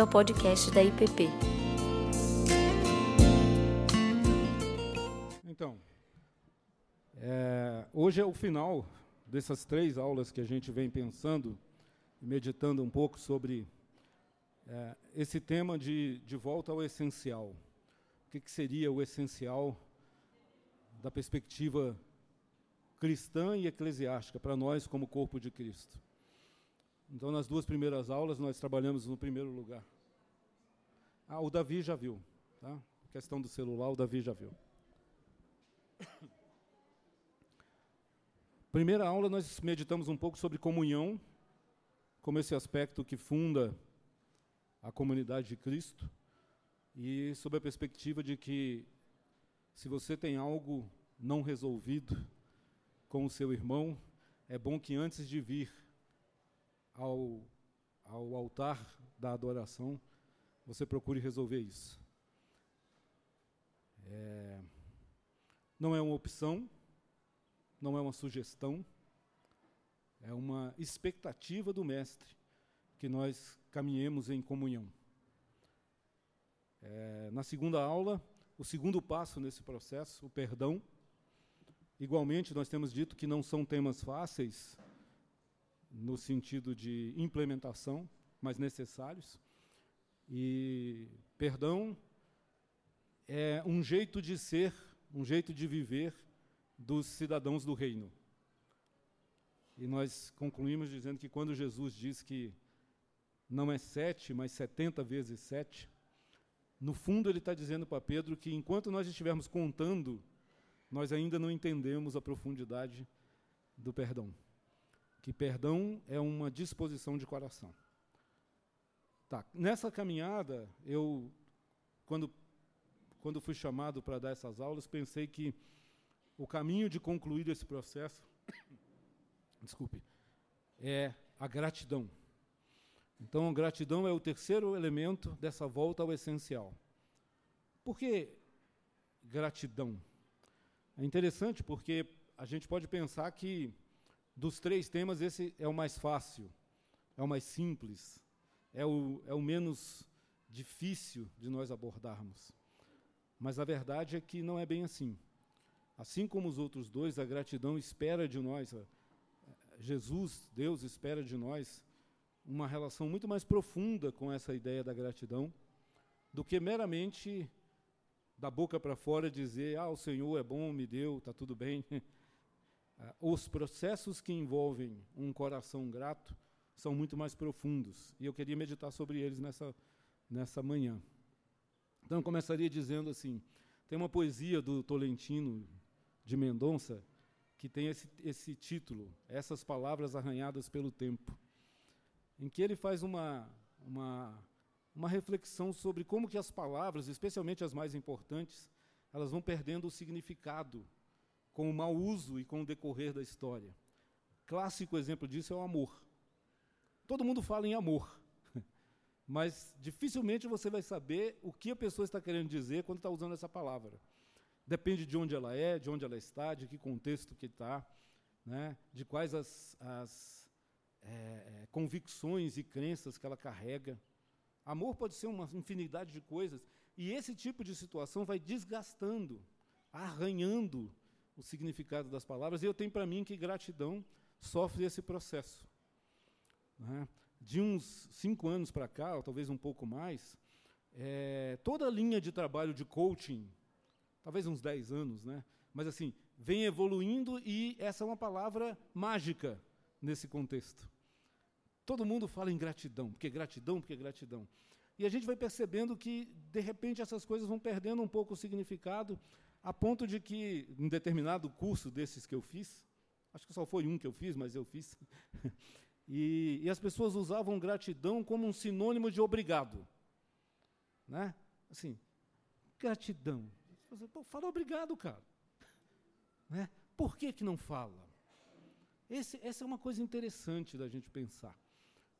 bem-vindo ao podcast da IPP. Então, é, hoje é o final dessas três aulas que a gente vem pensando e meditando um pouco sobre é, esse tema de, de volta ao essencial. O que, que seria o essencial da perspectiva cristã e eclesiástica para nós como corpo de Cristo? Então, nas duas primeiras aulas, nós trabalhamos no primeiro lugar. Ah, o Davi já viu. Tá? Questão do celular, o Davi já viu. Primeira aula, nós meditamos um pouco sobre comunhão, como esse aspecto que funda a comunidade de Cristo, e sob a perspectiva de que, se você tem algo não resolvido com o seu irmão, é bom que antes de vir ao, ao altar da adoração, você procure resolver isso. É, não é uma opção, não é uma sugestão, é uma expectativa do Mestre que nós caminhemos em comunhão. É, na segunda aula, o segundo passo nesse processo, o perdão. Igualmente, nós temos dito que não são temas fáceis, no sentido de implementação, mas necessários. E perdão é um jeito de ser, um jeito de viver dos cidadãos do reino. E nós concluímos dizendo que quando Jesus diz que não é sete, mas setenta vezes sete, no fundo ele está dizendo para Pedro que enquanto nós estivermos contando, nós ainda não entendemos a profundidade do perdão que perdão é uma disposição de coração. Tá. Nessa caminhada, eu, quando, quando fui chamado para dar essas aulas, pensei que o caminho de concluir esse processo, desculpe, é a gratidão. Então, a gratidão é o terceiro elemento dessa volta ao essencial. Por que gratidão? É interessante porque a gente pode pensar que dos três temas, esse é o mais fácil, é o mais simples, é o, é o menos difícil de nós abordarmos. Mas a verdade é que não é bem assim. Assim como os outros dois, a gratidão espera de nós, Jesus, Deus, espera de nós uma relação muito mais profunda com essa ideia da gratidão do que meramente da boca para fora dizer: Ah, o Senhor é bom, me deu, está tudo bem. Ah, os processos que envolvem um coração grato são muito mais profundos. E eu queria meditar sobre eles nessa, nessa manhã. Então, eu começaria dizendo assim: tem uma poesia do Tolentino de Mendonça que tem esse, esse título, Essas Palavras Arranhadas pelo Tempo, em que ele faz uma, uma, uma reflexão sobre como que as palavras, especialmente as mais importantes, elas vão perdendo o significado com o mau uso e com o decorrer da história. Clássico exemplo disso é o amor. Todo mundo fala em amor, mas dificilmente você vai saber o que a pessoa está querendo dizer quando está usando essa palavra. Depende de onde ela é, de onde ela está, de que contexto que está, né, de quais as, as é, é, convicções e crenças que ela carrega. Amor pode ser uma infinidade de coisas, e esse tipo de situação vai desgastando, arranhando o significado das palavras, e eu tenho para mim que gratidão sofre esse processo. Né? De uns cinco anos para cá, ou talvez um pouco mais, é, toda a linha de trabalho de coaching, talvez uns dez anos, né? mas assim, vem evoluindo e essa é uma palavra mágica nesse contexto. Todo mundo fala em gratidão, porque gratidão, porque gratidão. E a gente vai percebendo que, de repente, essas coisas vão perdendo um pouco o significado, a ponto de que, em determinado curso desses que eu fiz, acho que só foi um que eu fiz, mas eu fiz, e, e as pessoas usavam gratidão como um sinônimo de obrigado. Né? Assim, gratidão. Pô, fala obrigado, cara. Né? Por que, que não fala? Esse, essa é uma coisa interessante da gente pensar.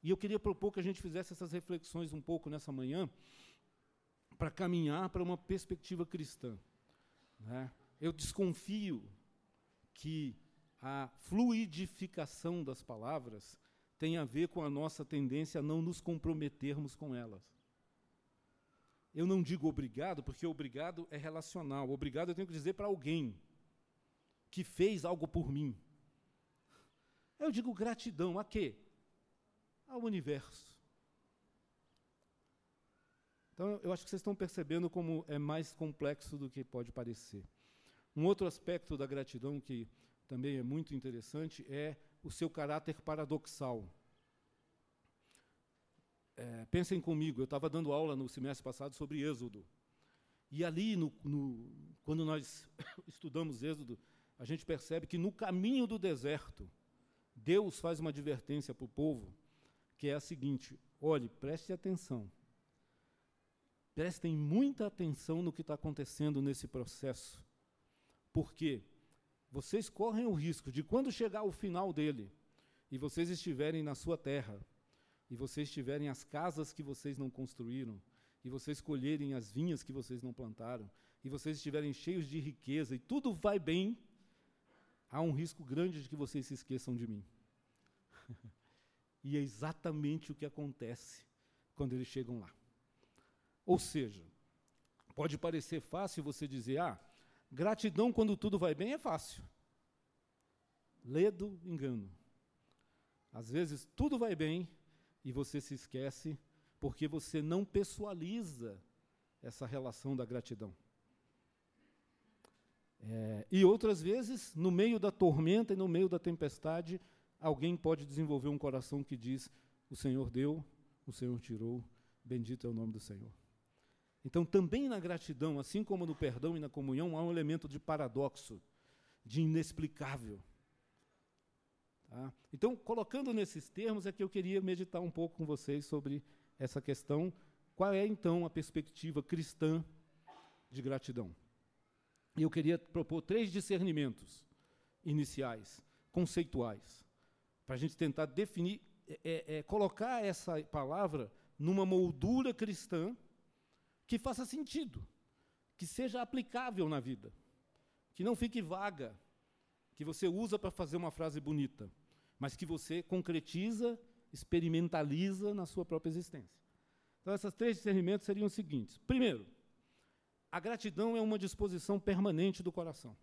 E eu queria propor que a gente fizesse essas reflexões um pouco nessa manhã, para caminhar para uma perspectiva cristã. Né? Eu desconfio que a fluidificação das palavras tem a ver com a nossa tendência a não nos comprometermos com elas. eu não digo obrigado, porque obrigado é relacional. Obrigado eu tenho que dizer para alguém que fez algo por mim. Eu digo gratidão a quê? Ao universo. Então, eu acho que vocês estão percebendo como é mais complexo do que pode parecer. Um outro aspecto da gratidão que também é muito interessante é o seu caráter paradoxal. É, pensem comigo, eu estava dando aula no semestre passado sobre Êxodo. E ali, no, no, quando nós estudamos Êxodo, a gente percebe que no caminho do deserto, Deus faz uma advertência para o povo, que é a seguinte: olhe, preste atenção. Prestem muita atenção no que está acontecendo nesse processo. Porque vocês correm o risco de, quando chegar o final dele, e vocês estiverem na sua terra, e vocês tiverem as casas que vocês não construíram, e vocês colherem as vinhas que vocês não plantaram, e vocês estiverem cheios de riqueza, e tudo vai bem, há um risco grande de que vocês se esqueçam de mim. e é exatamente o que acontece quando eles chegam lá. Ou seja, pode parecer fácil você dizer, ah, gratidão quando tudo vai bem é fácil. Ledo engano. Às vezes tudo vai bem e você se esquece porque você não pessoaliza essa relação da gratidão. É, e outras vezes, no meio da tormenta e no meio da tempestade, alguém pode desenvolver um coração que diz: O Senhor deu, o Senhor tirou, bendito é o nome do Senhor. Então, também na gratidão, assim como no perdão e na comunhão, há um elemento de paradoxo, de inexplicável. Tá? Então, colocando nesses termos, é que eu queria meditar um pouco com vocês sobre essa questão. Qual é, então, a perspectiva cristã de gratidão? E eu queria propor três discernimentos iniciais, conceituais, para a gente tentar definir, é, é, é, colocar essa palavra numa moldura cristã que faça sentido, que seja aplicável na vida, que não fique vaga, que você usa para fazer uma frase bonita mas que você concretiza, experimentaliza na sua própria existência. Então, esses três discernimentos seriam os seguintes: primeiro, a gratidão é uma disposição permanente do coração.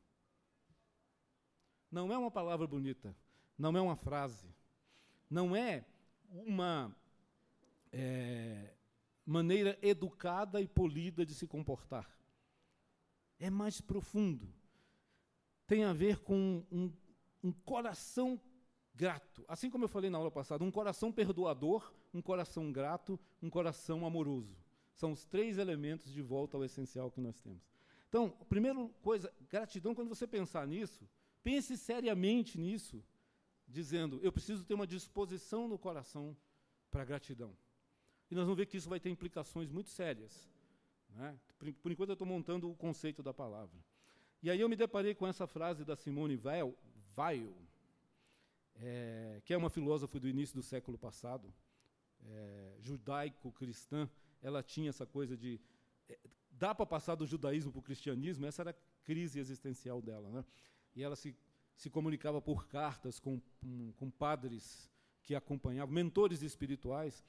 Não é uma palavra bonita, não é uma frase, não é uma é, maneira educada e polida de se comportar. É mais profundo. Tem a ver com um, um coração grato. Assim como eu falei na aula passada, um coração perdoador, um coração grato, um coração amoroso. São os três elementos de volta ao essencial que nós temos. Então, primeira coisa, gratidão, quando você pensar nisso, pense seriamente nisso, dizendo: eu preciso ter uma disposição no coração para gratidão. E nós vamos ver que isso vai ter implicações muito sérias. Né? Por, por, enquanto, eu estou montando o conceito da palavra. E aí eu me deparei com essa frase da Simone Weil, Weil é, que é uma filósofa do início do século passado, é, judaico-cristã, ela tinha essa coisa de. É, dá para passar do judaísmo para o cristianismo, essa era a crise existencial dela. Né? E ela se, se comunicava por cartas com, com, padres que acompanhavam, mentores espirituais,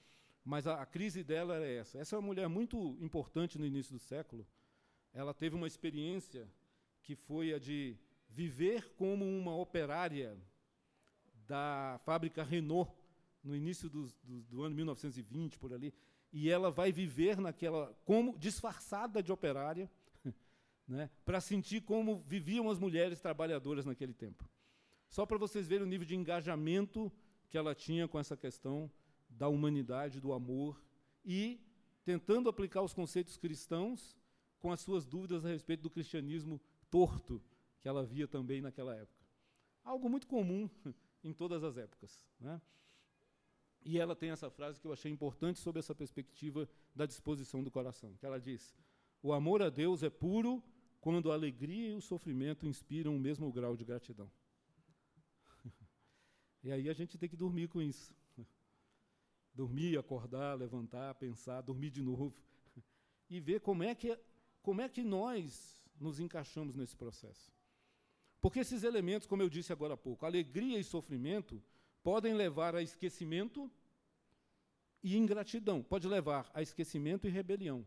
mas a, a, crise dela era essa. Essa é uma mulher muito importante no início do século. Ela teve uma experiência que foi a de viver como uma operária da fábrica Renault, no início do, do, do ano 1920, por ali, e ela vai viver naquela, como disfarçada de operária, né, para sentir como viviam as mulheres trabalhadoras naquele tempo. Só para vocês verem o nível de engajamento que ela tinha com essa questão da humanidade, do amor, e tentando aplicar os conceitos cristãos com as suas dúvidas a respeito do cristianismo torto que ela via também naquela época. Algo muito comum em todas as épocas. Né? E ela tem essa frase que eu achei importante sobre essa perspectiva da disposição do coração, que ela diz: "O amor a Deus é puro quando a alegria e o sofrimento inspiram o mesmo grau de gratidão." e aí a gente tem que dormir com isso. Dormir, acordar, levantar, pensar, dormir de novo e ver como é que como é que nós nos encaixamos nesse processo. Porque esses elementos, como eu disse agora há pouco, alegria e sofrimento, podem levar a esquecimento e ingratidão, pode levar a esquecimento e rebelião.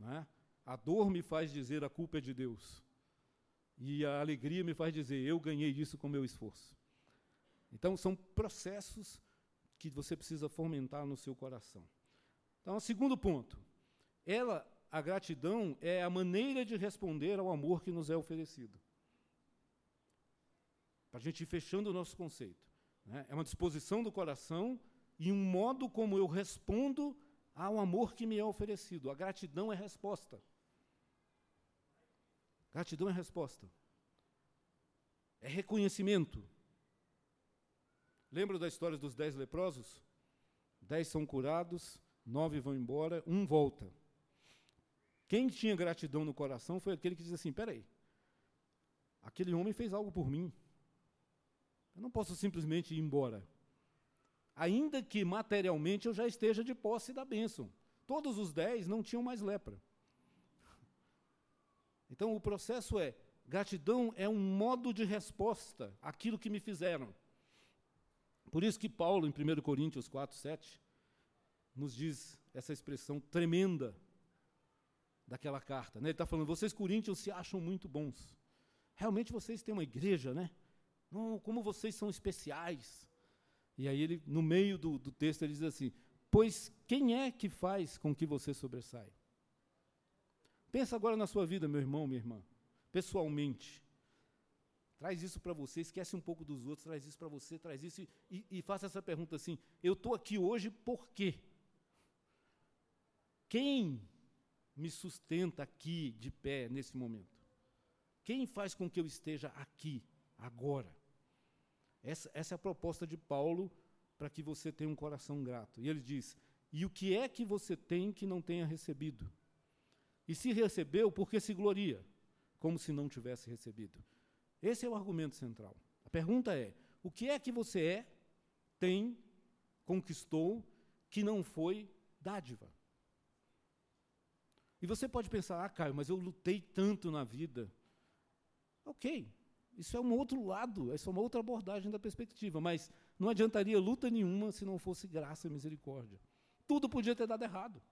É? A dor me faz dizer a culpa é de Deus. E a alegria me faz dizer eu ganhei isso com meu esforço. Então, são processos que você precisa fomentar no seu coração. Então, segundo ponto. Ela, a gratidão é a maneira de responder ao amor que nos é oferecido. Para a gente ir fechando o nosso conceito. Né? É uma disposição do coração e um modo como eu respondo ao amor que me é oferecido. A gratidão é resposta. Gratidão é resposta. É reconhecimento. Lembra da história dos dez leprosos? Dez são curados, nove vão embora, um volta. Quem tinha gratidão no coração foi aquele que diz assim: peraí, aquele homem fez algo por mim. Eu não posso simplesmente ir embora. Ainda que materialmente eu já esteja de posse da bênção. Todos os dez não tinham mais lepra. Então o processo é: gratidão é um modo de resposta àquilo que me fizeram. Por isso que Paulo, em 1 Coríntios 4, 7, nos diz essa expressão tremenda daquela carta. Né? Ele está falando, vocês coríntios se acham muito bons. Realmente vocês têm uma igreja, né? Não, como vocês são especiais. E aí ele, no meio do, do texto, ele diz assim, pois quem é que faz com que você sobressaia? Pensa agora na sua vida, meu irmão, minha irmã, pessoalmente. Traz isso para você, esquece um pouco dos outros, traz isso para você, traz isso e, e, e faça essa pergunta assim: eu estou aqui hoje por quê? Quem me sustenta aqui de pé nesse momento? Quem faz com que eu esteja aqui, agora? Essa, essa é a proposta de Paulo para que você tenha um coração grato. E ele diz: E o que é que você tem que não tenha recebido? E se recebeu, por que se gloria? Como se não tivesse recebido. Esse é o argumento central. A pergunta é: o que é que você é, tem, conquistou, que não foi dádiva? E você pode pensar, ah, Caio, mas eu lutei tanto na vida. Ok, isso é um outro lado, essa é uma outra abordagem da perspectiva, mas não adiantaria luta nenhuma se não fosse graça e misericórdia. Tudo podia ter dado errado.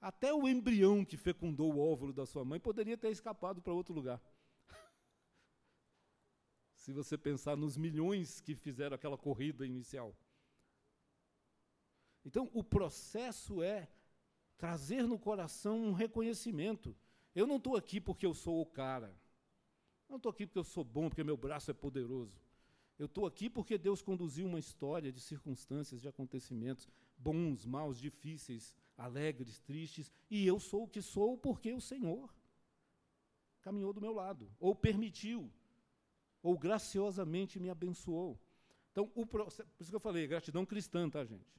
Até o embrião que fecundou o óvulo da sua mãe poderia ter escapado para outro lugar. Se você pensar nos milhões que fizeram aquela corrida inicial. Então, o processo é trazer no coração um reconhecimento. Eu não estou aqui porque eu sou o cara. Não estou aqui porque eu sou bom, porque meu braço é poderoso. Eu estou aqui porque Deus conduziu uma história de circunstâncias, de acontecimentos, bons, maus, difíceis, alegres, tristes, e eu sou o que sou porque o Senhor caminhou do meu lado, ou permitiu ou graciosamente me abençoou. Então, o, por isso que eu falei, gratidão cristã, tá, gente?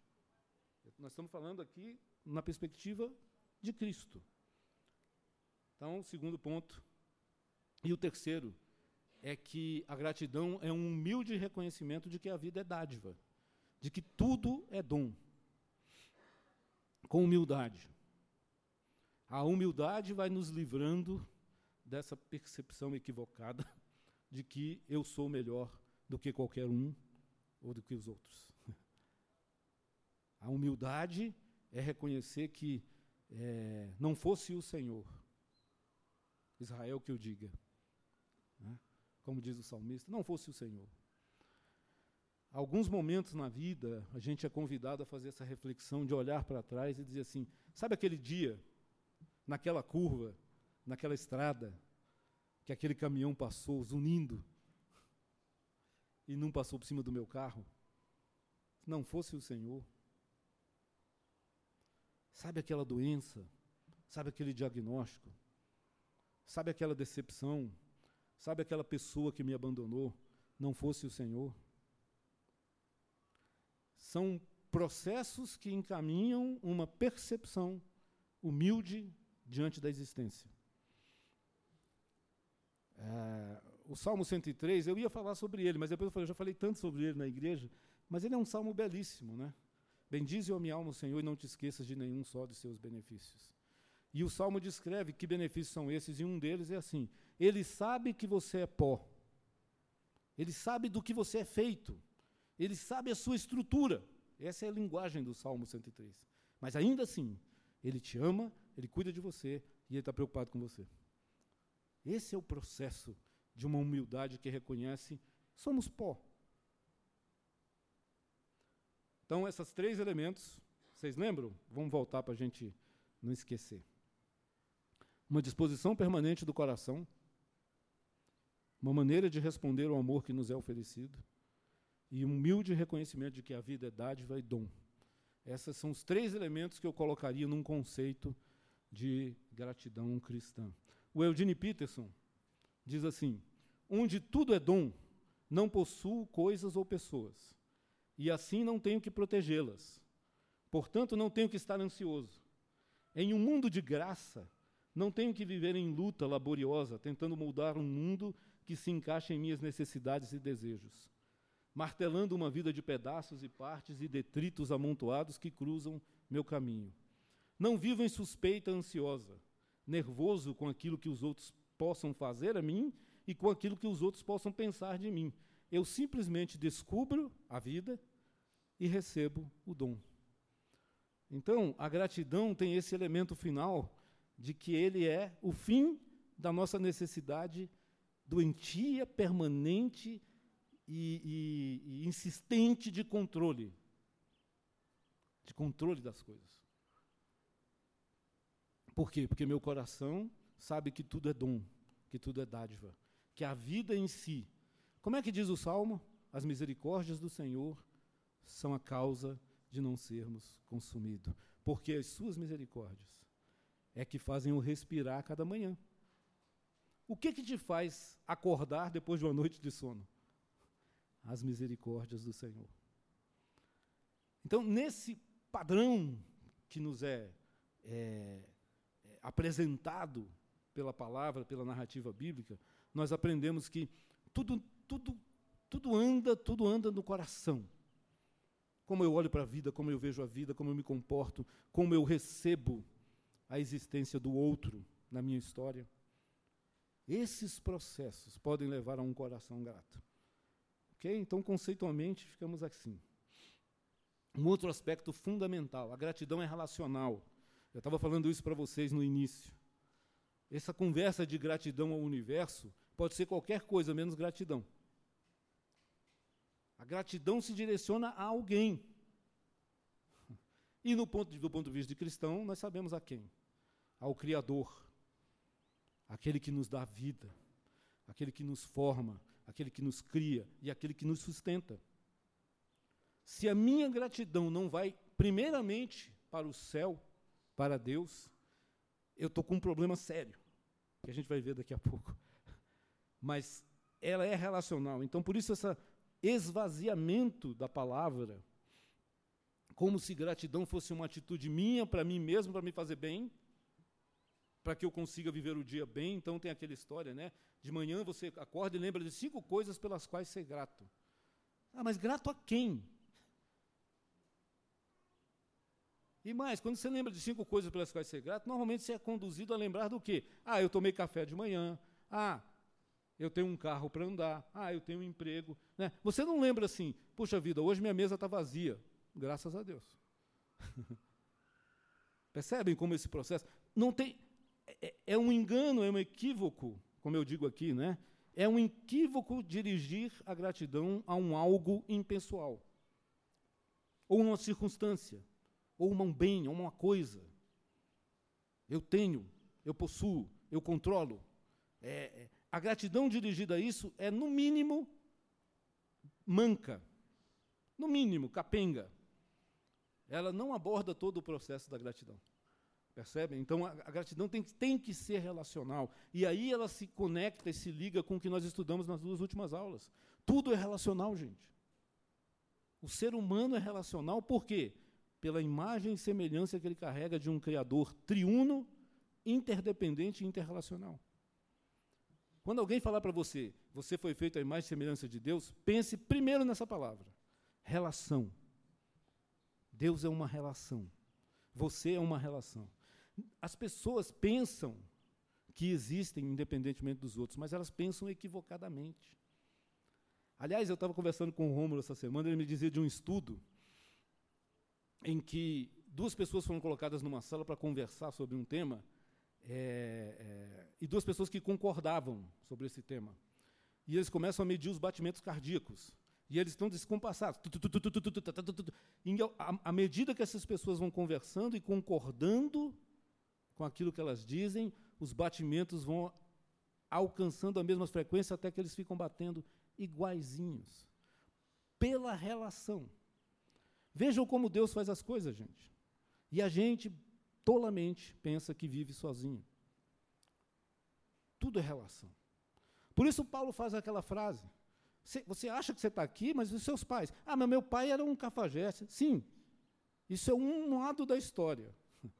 Nós estamos falando aqui na perspectiva de Cristo. Então, segundo ponto. E o terceiro é que a gratidão é um humilde reconhecimento de que a vida é dádiva, de que tudo é dom. Com humildade. A humildade vai nos livrando dessa percepção equivocada de que eu sou melhor do que qualquer um ou do que os outros. A humildade é reconhecer que é, não fosse o Senhor, Israel que eu diga, né? como diz o salmista, não fosse o Senhor. Alguns momentos na vida, a gente é convidado a fazer essa reflexão de olhar para trás e dizer assim: sabe aquele dia, naquela curva, naquela estrada, que aquele caminhão passou zunindo e não passou por cima do meu carro, se não fosse o Senhor. Sabe aquela doença? Sabe aquele diagnóstico? Sabe aquela decepção? Sabe aquela pessoa que me abandonou? Não fosse o Senhor? São processos que encaminham uma percepção humilde diante da existência. É, o Salmo 103, eu ia falar sobre ele, mas depois eu falei, eu já falei tanto sobre ele na igreja, mas ele é um salmo belíssimo, né? Bendize a minha alma, Senhor, e não te esqueças de nenhum só de seus benefícios. E o salmo descreve que benefícios são esses, e um deles é assim: Ele sabe que você é pó, ele sabe do que você é feito, ele sabe a sua estrutura. Essa é a linguagem do Salmo 103. Mas ainda assim, Ele te ama, ele cuida de você e ele está preocupado com você. Esse é o processo de uma humildade que reconhece somos pó. Então, esses três elementos, vocês lembram? Vamos voltar para a gente não esquecer. Uma disposição permanente do coração, uma maneira de responder ao amor que nos é oferecido, e um humilde reconhecimento de que a vida é dádiva e dom. Esses são os três elementos que eu colocaria num conceito de gratidão cristã. O Eugene Peterson diz assim: onde tudo é dom, não possuo coisas ou pessoas, e assim não tenho que protegê-las. Portanto, não tenho que estar ansioso. Em um mundo de graça, não tenho que viver em luta laboriosa, tentando moldar um mundo que se encaixe em minhas necessidades e desejos, martelando uma vida de pedaços e partes e detritos amontoados que cruzam meu caminho. Não vivo em suspeita ansiosa, nervoso com aquilo que os outros possam fazer a mim e com aquilo que os outros possam pensar de mim. Eu simplesmente descubro a vida e recebo o dom. Então, a gratidão tem esse elemento final de que ele é o fim da nossa necessidade doentia, permanente e, e, e insistente de controle. De controle das coisas. Por quê? Porque meu coração sabe que tudo é dom, que tudo é dádiva, que a vida em si. Como é que diz o salmo? As misericórdias do Senhor são a causa de não sermos consumidos, porque as suas misericórdias é que fazem eu respirar cada manhã. O que que te faz acordar depois de uma noite de sono? As misericórdias do Senhor. Então, nesse padrão que nos é, é apresentado pela palavra, pela narrativa bíblica, nós aprendemos que tudo, tudo, tudo anda, tudo anda no coração. Como eu olho para a vida, como eu vejo a vida, como eu me comporto, como eu recebo a existência do outro na minha história. Esses processos podem levar a um coração grato. Ok? Então, conceitualmente, ficamos assim. Um outro aspecto fundamental: a gratidão é relacional. Eu estava falando isso para vocês no início. Essa conversa de gratidão ao universo pode ser qualquer coisa menos gratidão. A gratidão se direciona a alguém. E no ponto, do ponto de vista de cristão, nós sabemos a quem? Ao Criador, aquele que nos dá vida, aquele que nos forma, aquele que nos cria e aquele que nos sustenta. Se a minha gratidão não vai, primeiramente, para o céu, para Deus, eu estou com um problema sério, que a gente vai ver daqui a pouco. Mas ela é relacional. Então, por isso, esse esvaziamento da palavra, como se gratidão fosse uma atitude minha, para mim mesmo, para me fazer bem, para que eu consiga viver o dia bem. Então, tem aquela história, né? De manhã você acorda e lembra de cinco coisas pelas quais ser grato. Ah, mas grato a quem? E mais, quando você lembra de cinco coisas pelas quais ser grato, normalmente você é conduzido a lembrar do quê? Ah, eu tomei café de manhã. Ah, eu tenho um carro para andar. Ah, eu tenho um emprego. Né? Você não lembra assim, puxa vida, hoje minha mesa está vazia. Graças a Deus. Percebem como esse processo? Não tem. É, é, um engano, é um equívoco, como eu digo aqui, né? É um equívoco dirigir a gratidão a um algo impessoal. Ou uma circunstância ou um bem, ou uma coisa. Eu tenho, eu possuo, eu controlo. É, é, a gratidão dirigida a isso é, no mínimo, manca. No mínimo, capenga. Ela não aborda todo o processo da gratidão. Percebem? Então, a, a gratidão tem, tem que ser relacional. E aí ela se conecta e se liga com o que nós estudamos nas duas últimas aulas. Tudo é relacional, gente. O ser humano é relacional por quê? Pela imagem e semelhança que ele carrega de um Criador triuno, interdependente e interrelacional. Quando alguém falar para você, você foi feito à imagem e semelhança de Deus, pense primeiro nessa palavra: relação. Deus é uma relação. Você é uma relação. As pessoas pensam que existem independentemente dos outros, mas elas pensam equivocadamente. Aliás, eu estava conversando com o Rômulo essa semana, ele me dizia de um estudo em que duas pessoas foram colocadas numa sala para conversar sobre um tema, é, é, e duas pessoas que concordavam sobre esse tema. E eles começam a medir os batimentos cardíacos. E eles estão descompassados. À medida que essas pessoas vão conversando e concordando com aquilo que elas dizem, os batimentos vão alcançando a mesma frequência até que eles ficam batendo iguaizinhos. Pela relação. Vejam como Deus faz as coisas, gente. E a gente, tolamente, pensa que vive sozinho. Tudo é relação. Por isso, Paulo faz aquela frase. Você acha que você está aqui, mas os seus pais. Ah, mas meu pai era um cafajeste. Sim, isso é um lado da história.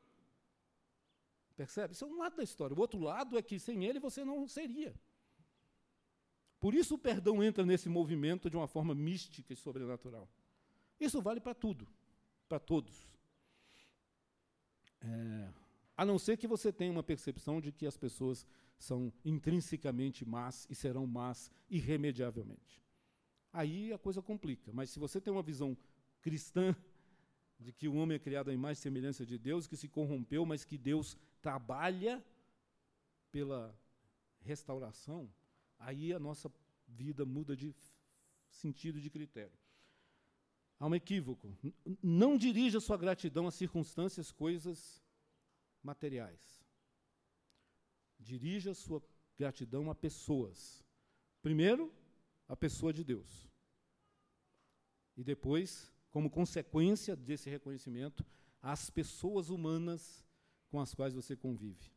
Percebe? Isso é um lado da história. O outro lado é que sem ele você não seria. Por isso o perdão entra nesse movimento de uma forma mística e sobrenatural. Isso vale para tudo, para todos. É, a não ser que você tenha uma percepção de que as pessoas são intrinsecamente más e serão más irremediavelmente. Aí a coisa complica. Mas se você tem uma visão cristã de que o homem é criado à imagem e semelhança de Deus, que se corrompeu, mas que Deus trabalha pela restauração, aí a nossa vida muda de sentido de critério. Há um equívoco. Não dirija sua gratidão a circunstâncias, coisas materiais. Dirija sua gratidão a pessoas. Primeiro, a pessoa de Deus. E depois, como consequência desse reconhecimento, as pessoas humanas com as quais você convive.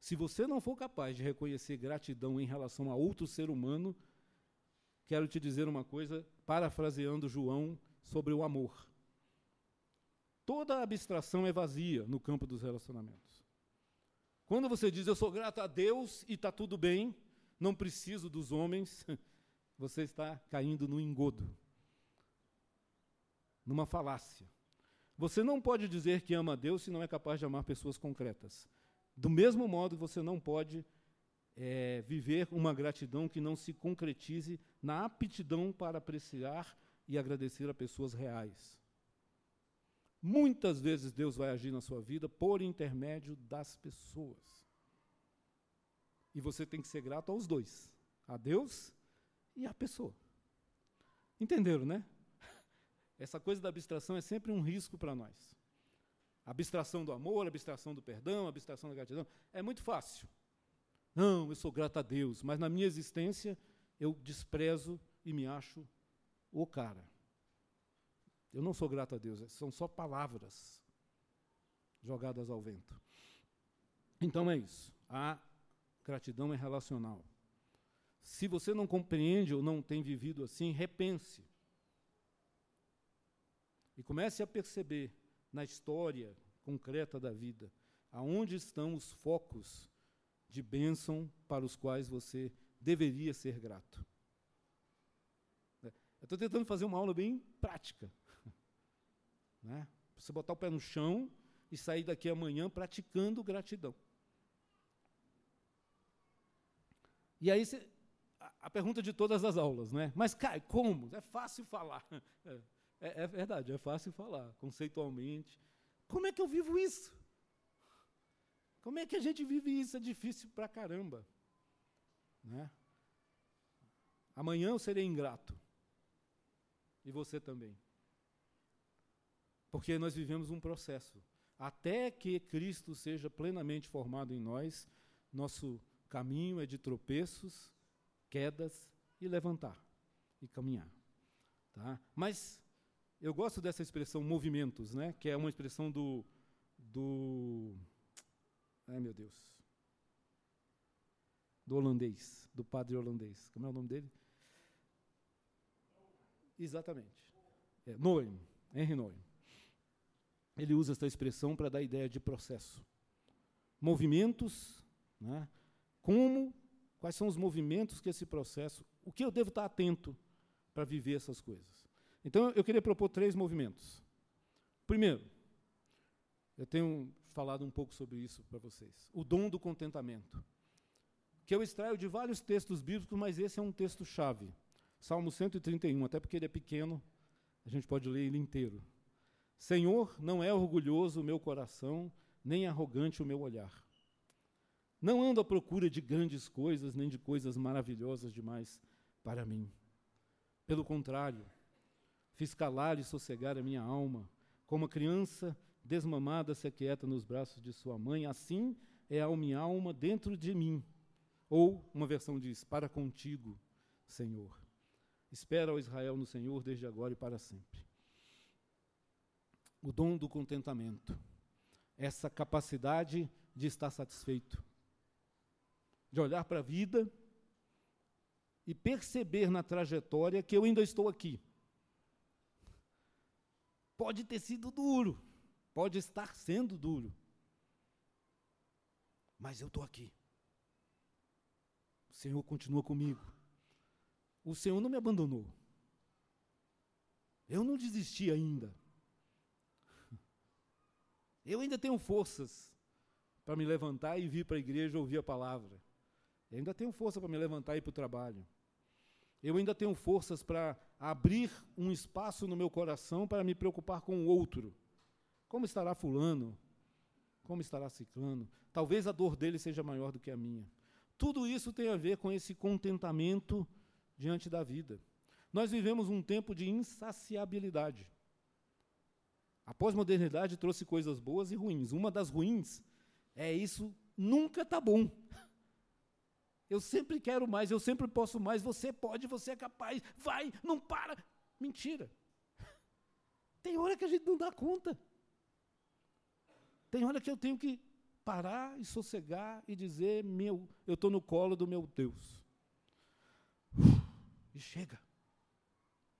Se você não for capaz de reconhecer gratidão em relação a outro ser humano, quero te dizer uma coisa, parafraseando João sobre o amor. Toda abstração é vazia no campo dos relacionamentos. Quando você diz eu sou grato a Deus e está tudo bem, não preciso dos homens, você está caindo no engodo, numa falácia. Você não pode dizer que ama a Deus se não é capaz de amar pessoas concretas. Do mesmo modo, você não pode é, viver uma gratidão que não se concretize na aptidão para apreciar e agradecer a pessoas reais. Muitas vezes Deus vai agir na sua vida por intermédio das pessoas. E você tem que ser grato aos dois, a Deus e à pessoa. Entenderam, né? Essa coisa da abstração é sempre um risco para nós. abstração do amor, abstração do perdão, abstração da gratidão. É muito fácil. Não, eu sou grato a Deus, mas na minha existência eu desprezo e me acho o cara. Eu não sou grato a Deus, são só palavras jogadas ao vento. Então é isso. A gratidão é relacional. Se você não compreende ou não tem vivido assim, repense. E comece a perceber na história concreta da vida aonde estão os focos de bênção para os quais você deveria ser grato. Eu estou tentando fazer uma aula bem prática. Né? Você botar o pé no chão e sair daqui amanhã praticando gratidão. E aí, a, a, pergunta de todas as aulas, né? Mas, cai, como? É fácil falar. É, é, é verdade, é fácil falar, conceitualmente. Como é que eu vivo isso? Como é que a gente vive isso? É difícil pra caramba. Né? Amanhã eu serei ingrato. E você também. Porque nós vivemos um processo. Até que Cristo seja plenamente formado em nós, nosso caminho é de tropeços, quedas e levantar e caminhar. Tá? Mas eu gosto dessa expressão movimentos, né? que é uma expressão do. do ai meu Deus. Do holandês, do padre holandês. Como é o nome dele? Exatamente. É, Noem, Henry Noem. Ele usa essa expressão para dar ideia de processo. Movimentos, né? como, quais são os movimentos que esse processo, o que eu devo estar atento para viver essas coisas. Então, eu queria propor três movimentos. Primeiro, eu tenho falado um pouco sobre isso para vocês. O dom do contentamento. Que eu extraio de vários textos bíblicos, mas esse é um texto-chave. Salmo 131, até porque ele é pequeno, a gente pode ler ele inteiro. Senhor, não é orgulhoso o meu coração, nem arrogante o meu olhar. Não ando à procura de grandes coisas, nem de coisas maravilhosas demais para mim. Pelo contrário, fiz calar e sossegar a minha alma, como a criança desmamada se aquieta nos braços de sua mãe, assim é a minha alma dentro de mim. Ou, uma versão diz, para contigo, Senhor. Espera, ó Israel, no Senhor desde agora e para sempre. O dom do contentamento, essa capacidade de estar satisfeito, de olhar para a vida e perceber na trajetória que eu ainda estou aqui. Pode ter sido duro, pode estar sendo duro, mas eu estou aqui. O Senhor continua comigo. O Senhor não me abandonou. Eu não desisti ainda. Eu ainda tenho forças para me levantar e vir para a igreja ouvir a palavra. Eu ainda tenho força para me levantar e ir para o trabalho. Eu ainda tenho forças para abrir um espaço no meu coração para me preocupar com o outro. Como estará Fulano? Como estará Ciclano? Talvez a dor dele seja maior do que a minha. Tudo isso tem a ver com esse contentamento diante da vida. Nós vivemos um tempo de insaciabilidade. A pós-modernidade trouxe coisas boas e ruins. Uma das ruins é isso nunca está bom. Eu sempre quero mais, eu sempre posso mais, você pode, você é capaz, vai, não para. Mentira. Tem hora que a gente não dá conta. Tem hora que eu tenho que parar e sossegar e dizer: meu, eu estou no colo do meu Deus. E chega.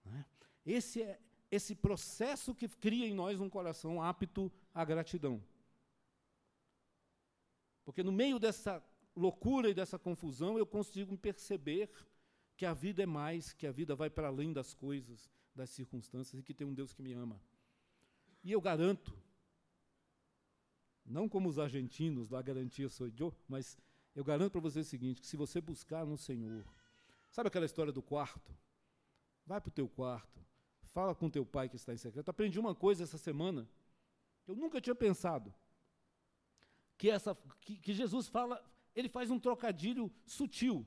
É? Esse é esse processo que cria em nós um coração apto à gratidão. Porque no meio dessa loucura e dessa confusão, eu consigo perceber que a vida é mais, que a vida vai para além das coisas, das circunstâncias e que tem um Deus que me ama. E eu garanto, não como os argentinos, da garantia sou eu, mas eu garanto para você o seguinte, que se você buscar no Senhor, sabe aquela história do quarto? Vai para o teu quarto, fala com teu pai que está em secreto. Aprendi uma coisa essa semana, que eu nunca tinha pensado, que, essa, que, que Jesus fala, ele faz um trocadilho sutil.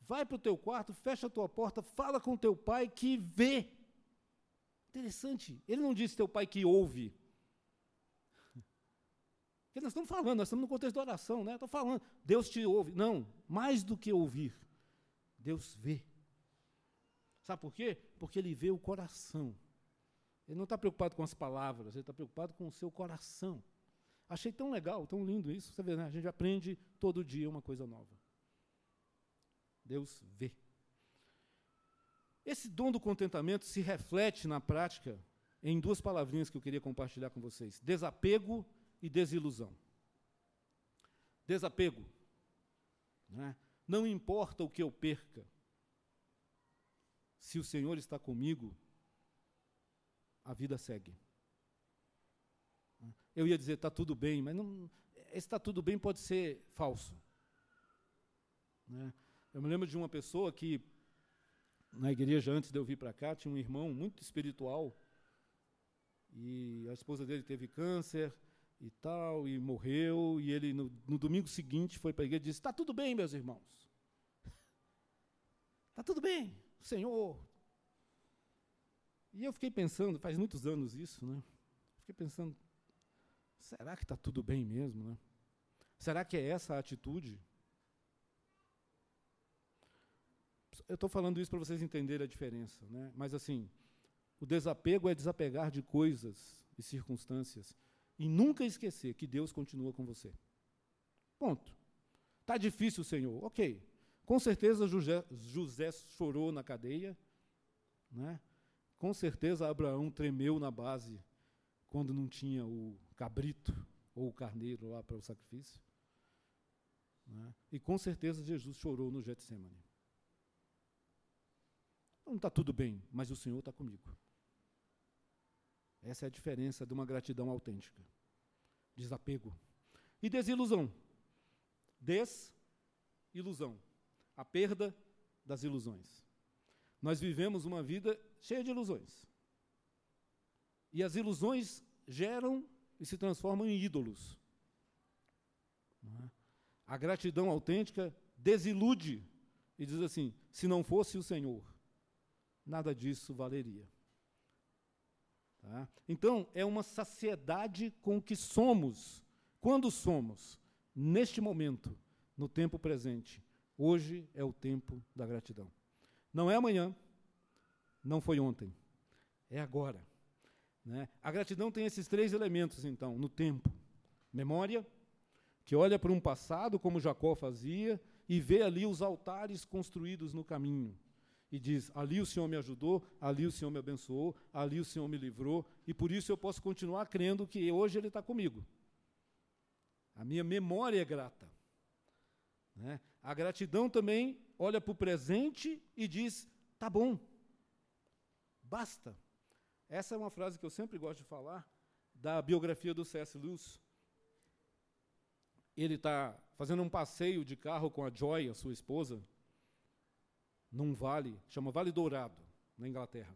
Vai para o teu quarto, fecha a tua porta, fala com teu pai que vê. Interessante. Ele não disse teu pai que ouve. Porque nós estamos falando, nós estamos no contexto da oração, né? Estou falando, Deus te ouve. Não, mais do que ouvir, Deus vê. Sabe por quê? Porque ele vê o coração. Ele não está preocupado com as palavras, ele está preocupado com o seu coração. Achei tão legal, tão lindo isso. Você vê, né? a gente aprende todo dia uma coisa nova. Deus vê. Esse dom do contentamento se reflete na prática em duas palavrinhas que eu queria compartilhar com vocês: desapego e desilusão. Desapego. Né? Não importa o que eu perca, se o Senhor está comigo, a vida segue. Eu ia dizer, está tudo bem, mas não, está tudo bem pode ser falso. Né? Eu me lembro de uma pessoa que, na igreja, antes de eu vir para cá, tinha um irmão muito espiritual, e a esposa dele teve câncer e tal, e morreu, e ele, no, no domingo seguinte, foi para a igreja e disse, está tudo bem, meus irmãos. Está tudo bem, Senhor. E eu fiquei pensando, faz muitos anos isso, né? Fiquei pensando, Será que está tudo bem mesmo? Né? Será que é essa a atitude? Eu estou falando isso para vocês entenderem a diferença. Né? Mas, assim, o desapego é desapegar de coisas e circunstâncias e nunca esquecer que Deus continua com você. Ponto. Está difícil, Senhor. Ok. Com certeza José, José chorou na cadeia. Né? Com certeza Abraão tremeu na base quando não tinha o cabrito ou o carneiro lá para o sacrifício. Né? E com certeza Jesus chorou no Getsemane. Não está tudo bem, mas o Senhor está comigo. Essa é a diferença de uma gratidão autêntica. Desapego. E desilusão. Desilusão. A perda das ilusões. Nós vivemos uma vida cheia de ilusões. E as ilusões geram e se transformam em ídolos. É? A gratidão autêntica desilude e diz assim: se não fosse o Senhor, nada disso valeria. Tá? Então, é uma saciedade com o que somos, quando somos, neste momento, no tempo presente. Hoje é o tempo da gratidão. Não é amanhã, não foi ontem, é agora. Né? A gratidão tem esses três elementos, então, no tempo: memória, que olha para um passado, como Jacó fazia, e vê ali os altares construídos no caminho. E diz: ali o Senhor me ajudou, ali o Senhor me abençoou, ali o Senhor me livrou, e por isso eu posso continuar crendo que hoje Ele está comigo. A minha memória é grata. Né? A gratidão também olha para o presente e diz: tá bom, basta. Essa é uma frase que eu sempre gosto de falar da biografia do C.S. Lewis. Ele está fazendo um passeio de carro com a Joy, a sua esposa, num vale, chama Vale Dourado, na Inglaterra.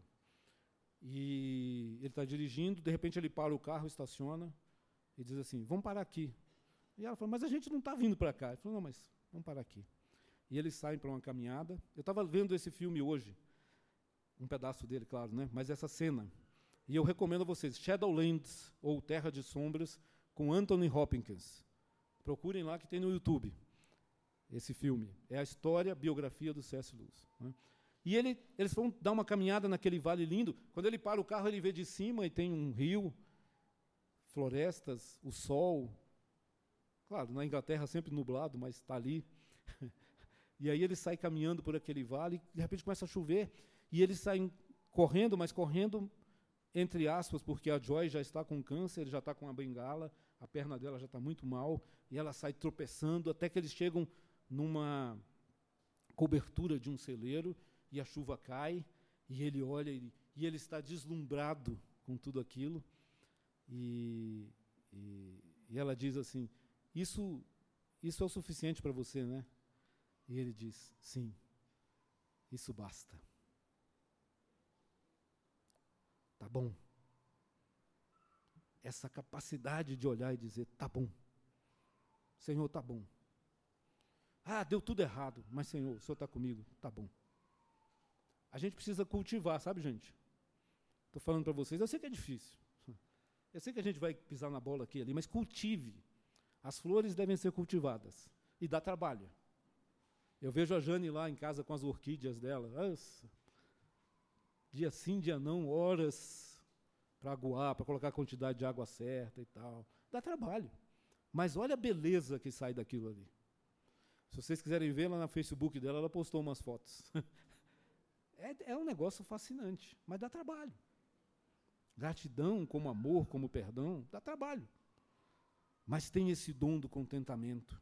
E ele está dirigindo, de repente ele para o carro, estaciona e diz assim: Vamos parar aqui. E ela fala: Mas a gente não está vindo para cá. Ele falou: Não, mas vamos parar aqui. E eles saem para uma caminhada. Eu estava vendo esse filme hoje, um pedaço dele, claro, né? mas essa cena. E eu recomendo a vocês Shadowlands, ou Terra de Sombras, com Anthony Hopkins. Procurem lá que tem no YouTube esse filme. É a história, a biografia do C.S. Lewis. Né? E ele, eles vão dar uma caminhada naquele vale lindo. Quando ele para o carro, ele vê de cima e tem um rio, florestas, o sol. Claro, na Inglaterra sempre nublado, mas está ali. e aí ele sai caminhando por aquele vale, de repente começa a chover, e eles saem correndo, mas correndo entre aspas, porque a Joy já está com câncer, já está com a bengala, a perna dela já está muito mal, e ela sai tropeçando, até que eles chegam numa cobertura de um celeiro, e a chuva cai, e ele olha, e, e ele está deslumbrado com tudo aquilo, e, e, e ela diz assim: Isso, isso é o suficiente para você, né? E ele diz: Sim, isso basta. Tá bom. Essa capacidade de olhar e dizer: Tá bom. Senhor, tá bom. Ah, deu tudo errado, mas Senhor, o Senhor está comigo, tá bom. A gente precisa cultivar, sabe, gente? Estou falando para vocês, eu sei que é difícil. Eu sei que a gente vai pisar na bola aqui ali, mas cultive. As flores devem ser cultivadas. E dá trabalho. Eu vejo a Jane lá em casa com as orquídeas dela. Nossa, dia sim, dia não, horas para aguar, para colocar a quantidade de água certa e tal. Dá trabalho. Mas olha a beleza que sai daquilo ali. Se vocês quiserem ver lá no Facebook dela, ela postou umas fotos. é, é um negócio fascinante, mas dá trabalho. Gratidão, como amor, como perdão, dá trabalho. Mas tem esse dom do contentamento,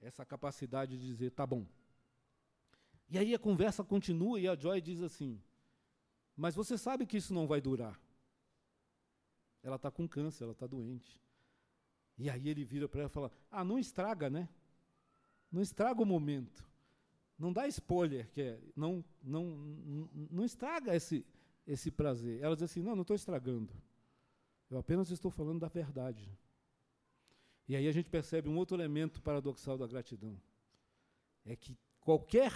essa capacidade de dizer, tá bom. E aí a conversa continua e a Joy diz assim: mas você sabe que isso não vai durar. Ela está com câncer, ela está doente. E aí ele vira para ela e fala: Ah, não estraga, né? Não estraga o momento. Não dá spoiler, que é, não, não, não, estraga esse, esse prazer. Ela diz assim: Não, não estou estragando. Eu apenas estou falando da verdade. E aí a gente percebe um outro elemento paradoxal da gratidão. É que qualquer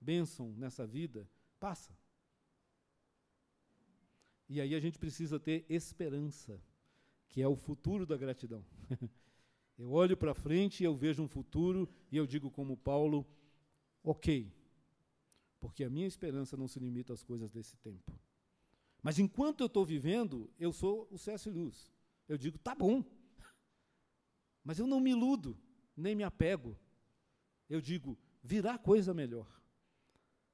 bênção nessa vida passa. E aí a gente precisa ter esperança, que é o futuro da gratidão. eu olho para frente e eu vejo um futuro e eu digo como Paulo, ok, porque a minha esperança não se limita às coisas desse tempo. Mas enquanto eu estou vivendo, eu sou o C.S. Lewis. Eu digo, tá bom. Mas eu não me iludo, nem me apego. Eu digo, virá coisa melhor.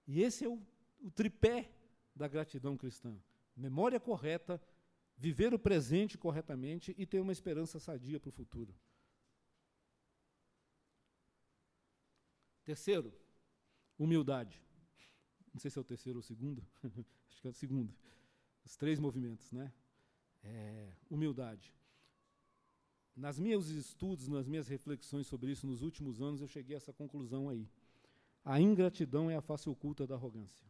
E esse é o, o tripé da gratidão cristã memória correta, viver o presente corretamente e ter uma esperança sadia para o futuro. Terceiro, humildade. Não sei se é o terceiro ou o segundo, acho que é o segundo. Os três movimentos, né? É, humildade. Nas meus estudos, nas minhas reflexões sobre isso nos últimos anos, eu cheguei a essa conclusão aí. A ingratidão é a face oculta da arrogância.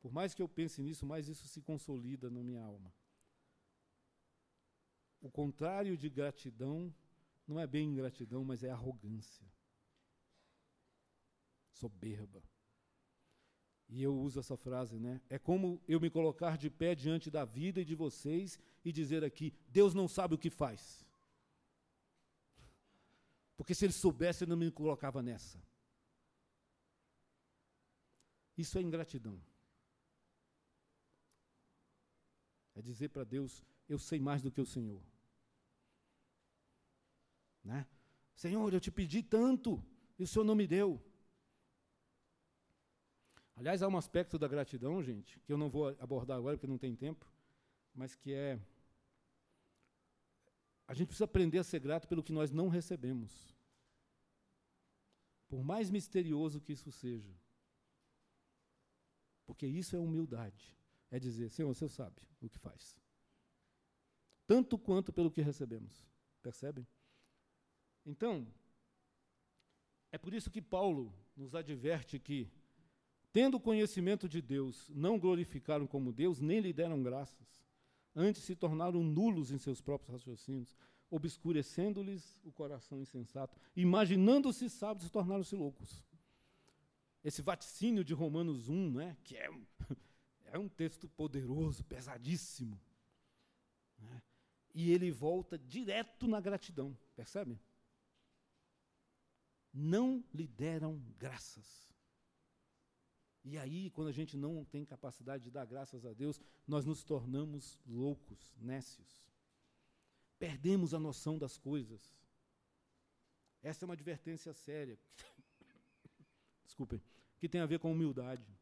Por mais que eu pense nisso, mais isso se consolida na minha alma. O contrário de gratidão não é bem ingratidão, mas é arrogância. Soberba. E eu uso essa frase, né? É como eu me colocar de pé diante da vida e de vocês e dizer aqui: Deus não sabe o que faz. Porque se ele soubesse, ele não me colocava nessa. Isso é ingratidão. É dizer para Deus: Eu sei mais do que o Senhor. Né? Senhor, eu te pedi tanto e o Senhor não me deu. Aliás, há um aspecto da gratidão, gente, que eu não vou abordar agora porque não tem tempo, mas que é. A gente precisa aprender a ser grato pelo que nós não recebemos. Por mais misterioso que isso seja. Porque isso é humildade. É dizer, Senhor, você sabe o que faz. Tanto quanto pelo que recebemos. Percebem? Então, é por isso que Paulo nos adverte que Tendo conhecimento de Deus, não glorificaram como Deus, nem lhe deram graças. Antes se tornaram nulos em seus próprios raciocínios, obscurecendo-lhes o coração insensato. Imaginando-se sábios, tornaram-se loucos. Esse vaticínio de Romanos 1, né, que é, é um texto poderoso, pesadíssimo. Né, e ele volta direto na gratidão, percebe? Não lhe deram graças. E aí, quando a gente não tem capacidade de dar graças a Deus, nós nos tornamos loucos, nécios. Perdemos a noção das coisas. Essa é uma advertência séria. Desculpem. Que tem a ver com humildade.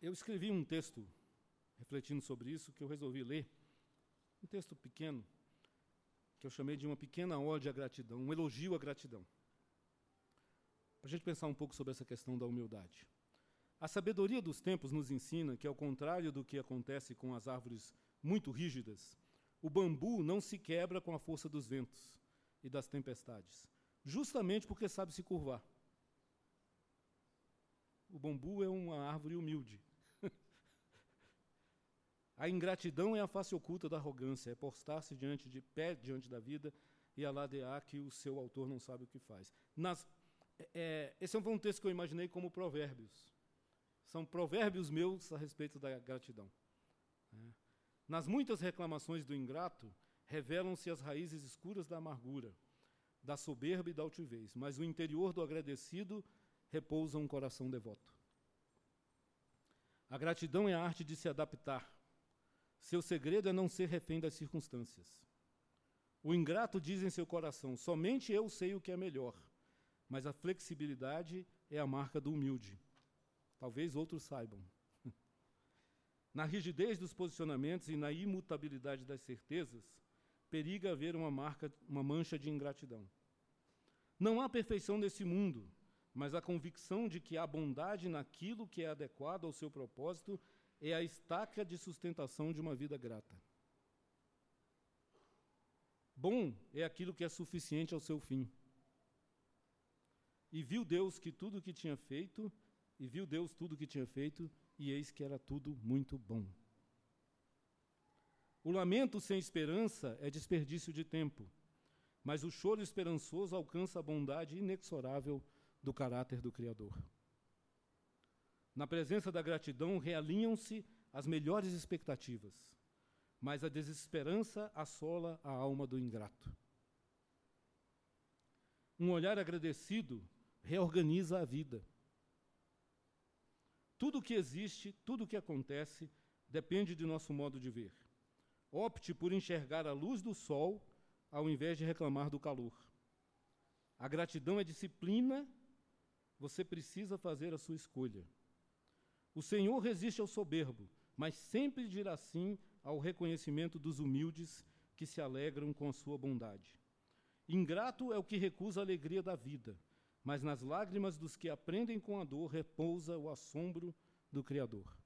Eu escrevi um texto refletindo sobre isso que eu resolvi ler. Um texto pequeno, que eu chamei de uma pequena ode à gratidão, um elogio à gratidão. Para a gente pensar um pouco sobre essa questão da humildade. A sabedoria dos tempos nos ensina que, ao contrário do que acontece com as árvores muito rígidas, o bambu não se quebra com a força dos ventos e das tempestades, justamente porque sabe se curvar. O bambu é uma árvore humilde, a ingratidão é a face oculta da arrogância, é postar-se diante de pé diante da vida e aladear que o seu autor não sabe o que faz. Nas, é, é esse foi um texto que eu imaginei como provérbios. São provérbios meus a respeito da gratidão. É. Nas muitas reclamações do ingrato, revelam-se as raízes escuras da amargura, da soberba e da altivez, mas o interior do agradecido repousa um coração devoto. A gratidão é a arte de se adaptar, seu segredo é não ser refém das circunstâncias. O ingrato diz em seu coração: somente eu sei o que é melhor. Mas a flexibilidade é a marca do humilde. Talvez outros saibam. na rigidez dos posicionamentos e na imutabilidade das certezas, periga haver uma marca, uma mancha de ingratidão. Não há perfeição nesse mundo, mas a convicção de que há bondade naquilo que é adequado ao seu propósito é a estaca de sustentação de uma vida grata. Bom é aquilo que é suficiente ao seu fim. E viu Deus que tudo o que tinha feito, e viu Deus tudo o que tinha feito, e eis que era tudo muito bom. O lamento sem esperança é desperdício de tempo, mas o choro esperançoso alcança a bondade inexorável do caráter do Criador. Na presença da gratidão, realinham-se as melhores expectativas, mas a desesperança assola a alma do ingrato. Um olhar agradecido reorganiza a vida. Tudo o que existe, tudo o que acontece, depende de nosso modo de ver. Opte por enxergar a luz do sol ao invés de reclamar do calor. A gratidão é disciplina, você precisa fazer a sua escolha. O Senhor resiste ao soberbo, mas sempre dirá sim ao reconhecimento dos humildes que se alegram com a sua bondade. Ingrato é o que recusa a alegria da vida, mas nas lágrimas dos que aprendem com a dor repousa o assombro do Criador.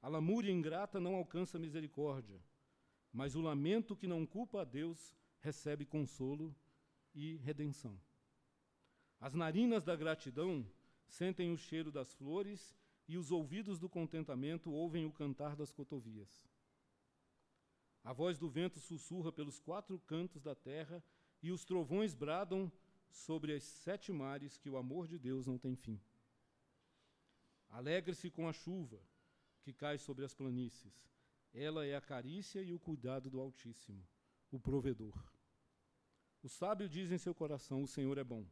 A lamúria ingrata não alcança misericórdia, mas o lamento que não culpa a Deus recebe consolo e redenção. As narinas da gratidão sentem o cheiro das flores e os ouvidos do contentamento ouvem o cantar das cotovias. A voz do vento sussurra pelos quatro cantos da terra e os trovões bradam sobre as sete mares que o amor de Deus não tem fim. Alegre-se com a chuva que cai sobre as planícies. Ela é a carícia e o cuidado do Altíssimo, o provedor. O sábio diz em seu coração: O Senhor é bom.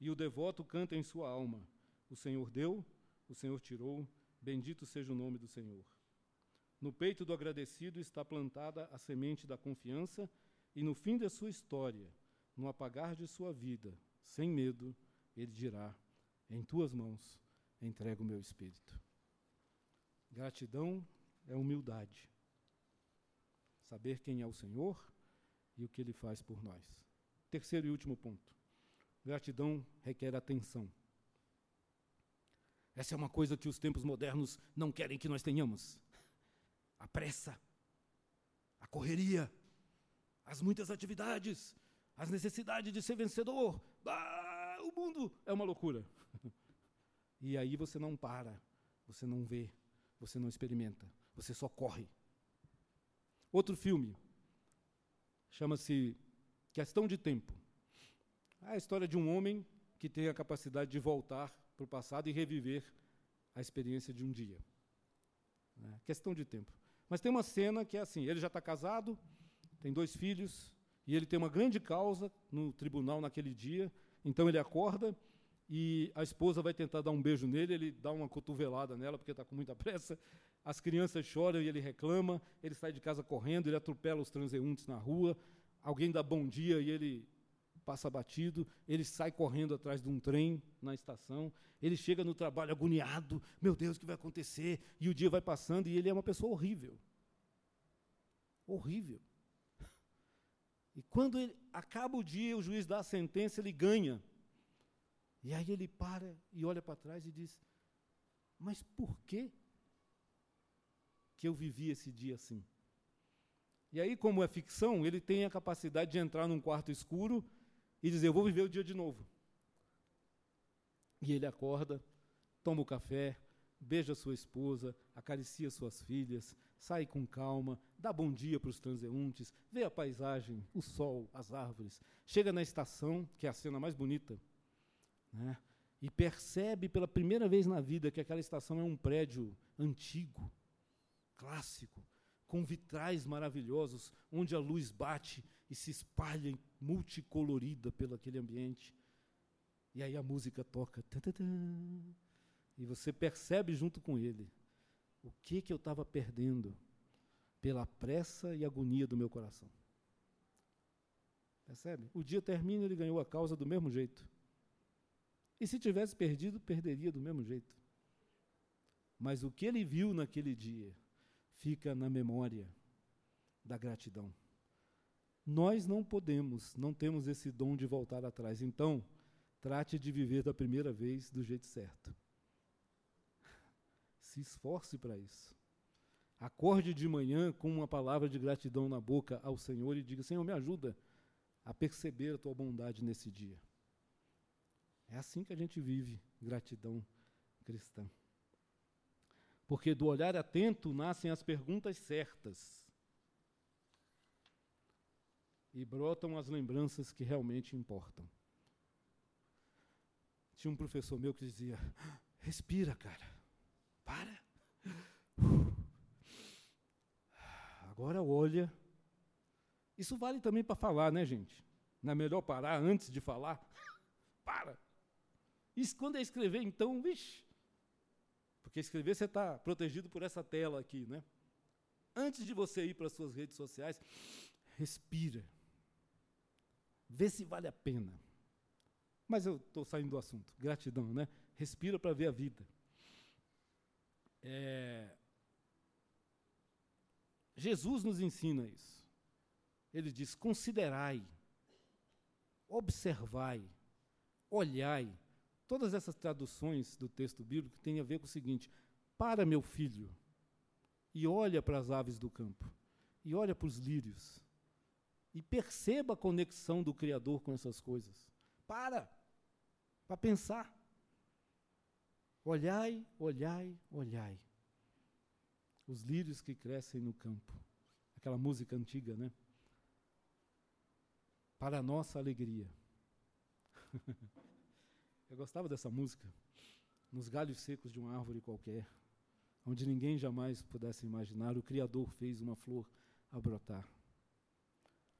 E o devoto canta em sua alma: O Senhor deu, o Senhor tirou, bendito seja o nome do Senhor. No peito do agradecido está plantada a semente da confiança, e no fim da sua história, no apagar de sua vida, sem medo, ele dirá: Em tuas mãos entrego o meu espírito. Gratidão é humildade. Saber quem é o Senhor e o que ele faz por nós. Terceiro e último ponto. Gratidão requer atenção. Essa é uma coisa que os tempos modernos não querem que nós tenhamos. A pressa, a correria, as muitas atividades, as necessidades de ser vencedor. Ah, o mundo é uma loucura. E aí você não para, você não vê, você não experimenta, você só corre. Outro filme chama-se Questão de Tempo. É a história de um homem que tem a capacidade de voltar para o passado e reviver a experiência de um dia. É, questão de tempo. Mas tem uma cena que é assim: ele já está casado, tem dois filhos, e ele tem uma grande causa no tribunal naquele dia. Então ele acorda e a esposa vai tentar dar um beijo nele, ele dá uma cotovelada nela porque está com muita pressa. As crianças choram e ele reclama. Ele sai de casa correndo, ele atropela os transeuntes na rua. Alguém dá bom dia e ele passa batido. Ele sai correndo atrás de um trem na estação. Ele chega no trabalho agoniado. Meu Deus, o que vai acontecer? E o dia vai passando e ele é uma pessoa horrível. Horrível. E quando ele, acaba o dia, o juiz dá a sentença, ele ganha. E aí ele para e olha para trás e diz: Mas por que que eu vivi esse dia assim? E aí, como é ficção, ele tem a capacidade de entrar num quarto escuro e dizer: Eu vou viver o dia de novo. E ele acorda, toma o café, beija sua esposa, acaricia suas filhas, sai com calma, dá bom dia para os transeuntes, vê a paisagem, o sol, as árvores, chega na estação, que é a cena mais bonita, né? e percebe pela primeira vez na vida que aquela estação é um prédio antigo, clássico, com vitrais maravilhosos, onde a luz bate e se espalha multicolorida pelo aquele ambiente. E aí a música toca. e você percebe junto com ele o que, que eu estava perdendo pela pressa e agonia do meu coração. Percebe? O dia termina, ele ganhou a causa do mesmo jeito. E se tivesse perdido, perderia do mesmo jeito. Mas o que ele viu naquele dia fica na memória da gratidão. Nós não podemos, não temos esse dom de voltar atrás. Então, trate de viver da primeira vez do jeito certo. Se esforce para isso. Acorde de manhã com uma palavra de gratidão na boca ao Senhor e diga: Senhor, me ajuda a perceber a tua bondade nesse dia. É assim que a gente vive gratidão cristã. Porque do olhar atento nascem as perguntas certas. E brotam as lembranças que realmente importam. Tinha um professor meu que dizia: respira, cara, para. Agora olha. Isso vale também para falar, né, gente? Não é melhor parar antes de falar? para. Isso quando é escrever, então, vixe. Porque escrever você está protegido por essa tela aqui, né? Antes de você ir para as suas redes sociais, respira. Vê se vale a pena. Mas eu estou saindo do assunto. Gratidão, né? Respira para ver a vida. É... Jesus nos ensina isso. Ele diz: considerai, observai, olhai Todas essas traduções do texto bíblico têm a ver com o seguinte: para, meu filho, e olha para as aves do campo, e olha para os lírios, e perceba a conexão do Criador com essas coisas. Para! para pensar. Olhai, olhai, olhai. Os lírios que crescem no campo. Aquela música antiga, né? Para a nossa alegria. Eu gostava dessa música. Nos galhos secos de uma árvore qualquer, onde ninguém jamais pudesse imaginar, o Criador fez uma flor a brotar.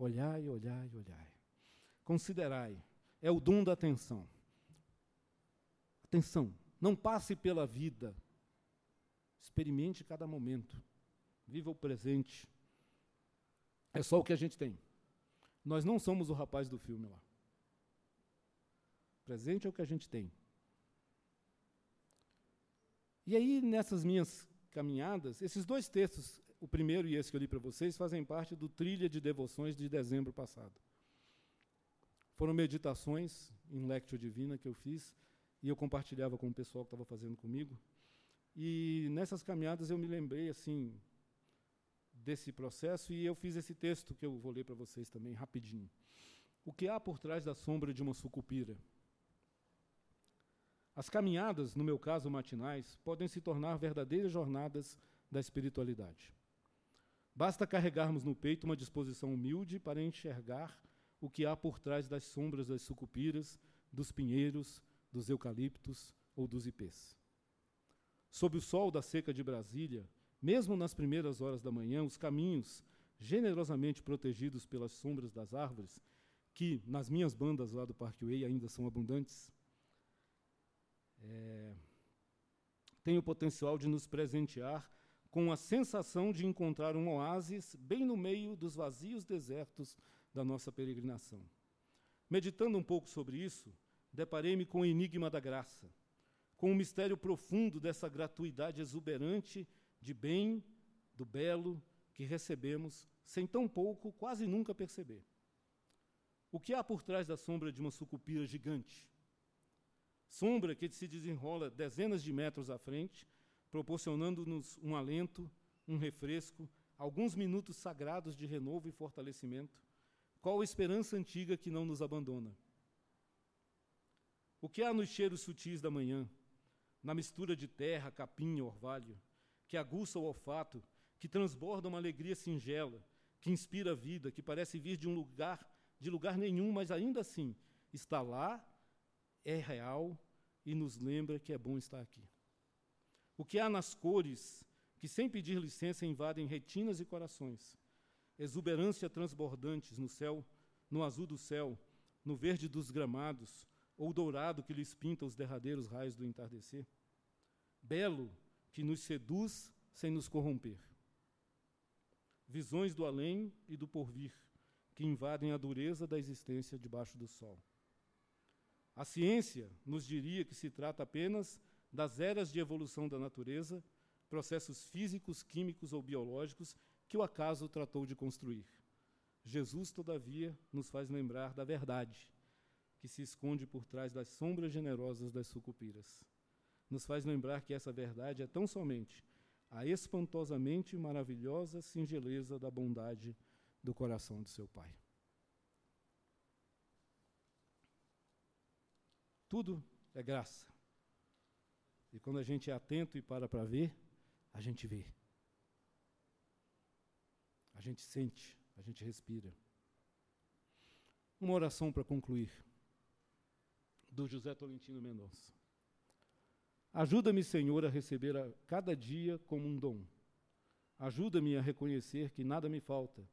Olhai, olhai, olhai. Considerai, é o dom da atenção. Atenção, não passe pela vida. Experimente cada momento. Viva o presente. É só o que a gente tem. Nós não somos o rapaz do filme lá. Presente é o que a gente tem. E aí, nessas minhas caminhadas, esses dois textos, o primeiro e esse que eu li para vocês, fazem parte do Trilha de Devoções de dezembro passado. Foram meditações em Lectio Divina que eu fiz e eu compartilhava com o pessoal que estava fazendo comigo. E nessas caminhadas eu me lembrei assim desse processo e eu fiz esse texto que eu vou ler para vocês também rapidinho. O que há por trás da sombra de uma sucupira? As caminhadas, no meu caso matinais, podem se tornar verdadeiras jornadas da espiritualidade. Basta carregarmos no peito uma disposição humilde para enxergar o que há por trás das sombras das sucupiras, dos pinheiros, dos eucaliptos ou dos ipês. Sob o sol da seca de Brasília, mesmo nas primeiras horas da manhã, os caminhos, generosamente protegidos pelas sombras das árvores, que nas minhas bandas lá do Parque Way ainda são abundantes, é, têm o potencial de nos presentear com a sensação de encontrar um oásis bem no meio dos vazios desertos da nossa peregrinação. Meditando um pouco sobre isso, deparei-me com o enigma da graça, com o mistério profundo dessa gratuidade exuberante de bem, do belo, que recebemos sem tão pouco, quase nunca perceber. O que há por trás da sombra de uma sucupira gigante? Sombra que se desenrola dezenas de metros à frente, proporcionando-nos um alento, um refresco, alguns minutos sagrados de renovo e fortalecimento. Qual a esperança antiga que não nos abandona? O que há nos cheiros sutis da manhã, na mistura de terra, capim e orvalho, que aguça o olfato, que transborda uma alegria singela, que inspira a vida, que parece vir de um lugar, de lugar nenhum, mas ainda assim está lá, é real e nos lembra que é bom estar aqui. O que há nas cores que, sem pedir licença, invadem retinas e corações, exuberância transbordantes no céu, no azul do céu, no verde dos gramados, ou dourado que lhes pinta os derradeiros raios do entardecer. Belo que nos seduz sem nos corromper. Visões do além e do porvir que invadem a dureza da existência debaixo do sol. A ciência nos diria que se trata apenas das eras de evolução da natureza, processos físicos, químicos ou biológicos que o acaso tratou de construir. Jesus, todavia, nos faz lembrar da verdade que se esconde por trás das sombras generosas das sucupiras. Nos faz lembrar que essa verdade é tão somente a espantosamente maravilhosa singeleza da bondade do coração de seu Pai. Tudo é graça. E quando a gente é atento e para para ver, a gente vê. A gente sente, a gente respira. Uma oração para concluir do José Tolentino Mendonça. Ajuda-me, Senhor, a receber a cada dia como um dom. Ajuda-me a reconhecer que nada me falta,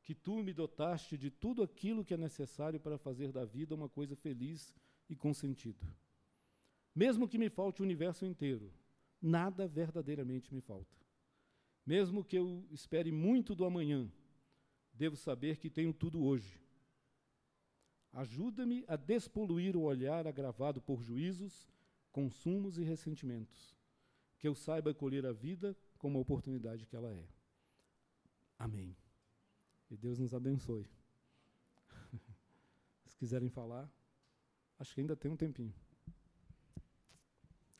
que tu me dotaste de tudo aquilo que é necessário para fazer da vida uma coisa feliz e com sentido. Mesmo que me falte o universo inteiro, nada verdadeiramente me falta. Mesmo que eu espere muito do amanhã, devo saber que tenho tudo hoje Ajuda-me a despoluir o olhar agravado por juízos, consumos e ressentimentos. Que eu saiba colher a vida como a oportunidade que ela é. Amém. E Deus nos abençoe. Se quiserem falar, acho que ainda tem um tempinho.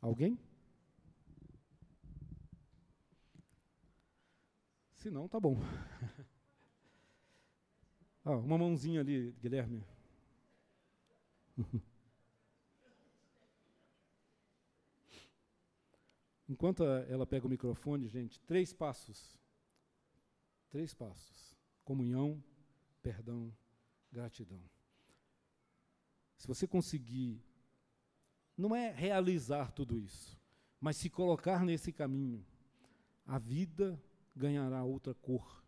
Alguém? Se não, tá bom. Ah, uma mãozinha ali, Guilherme. Enquanto ela pega o microfone, gente, três passos. Três passos: comunhão, perdão, gratidão. Se você conseguir não é realizar tudo isso, mas se colocar nesse caminho, a vida ganhará outra cor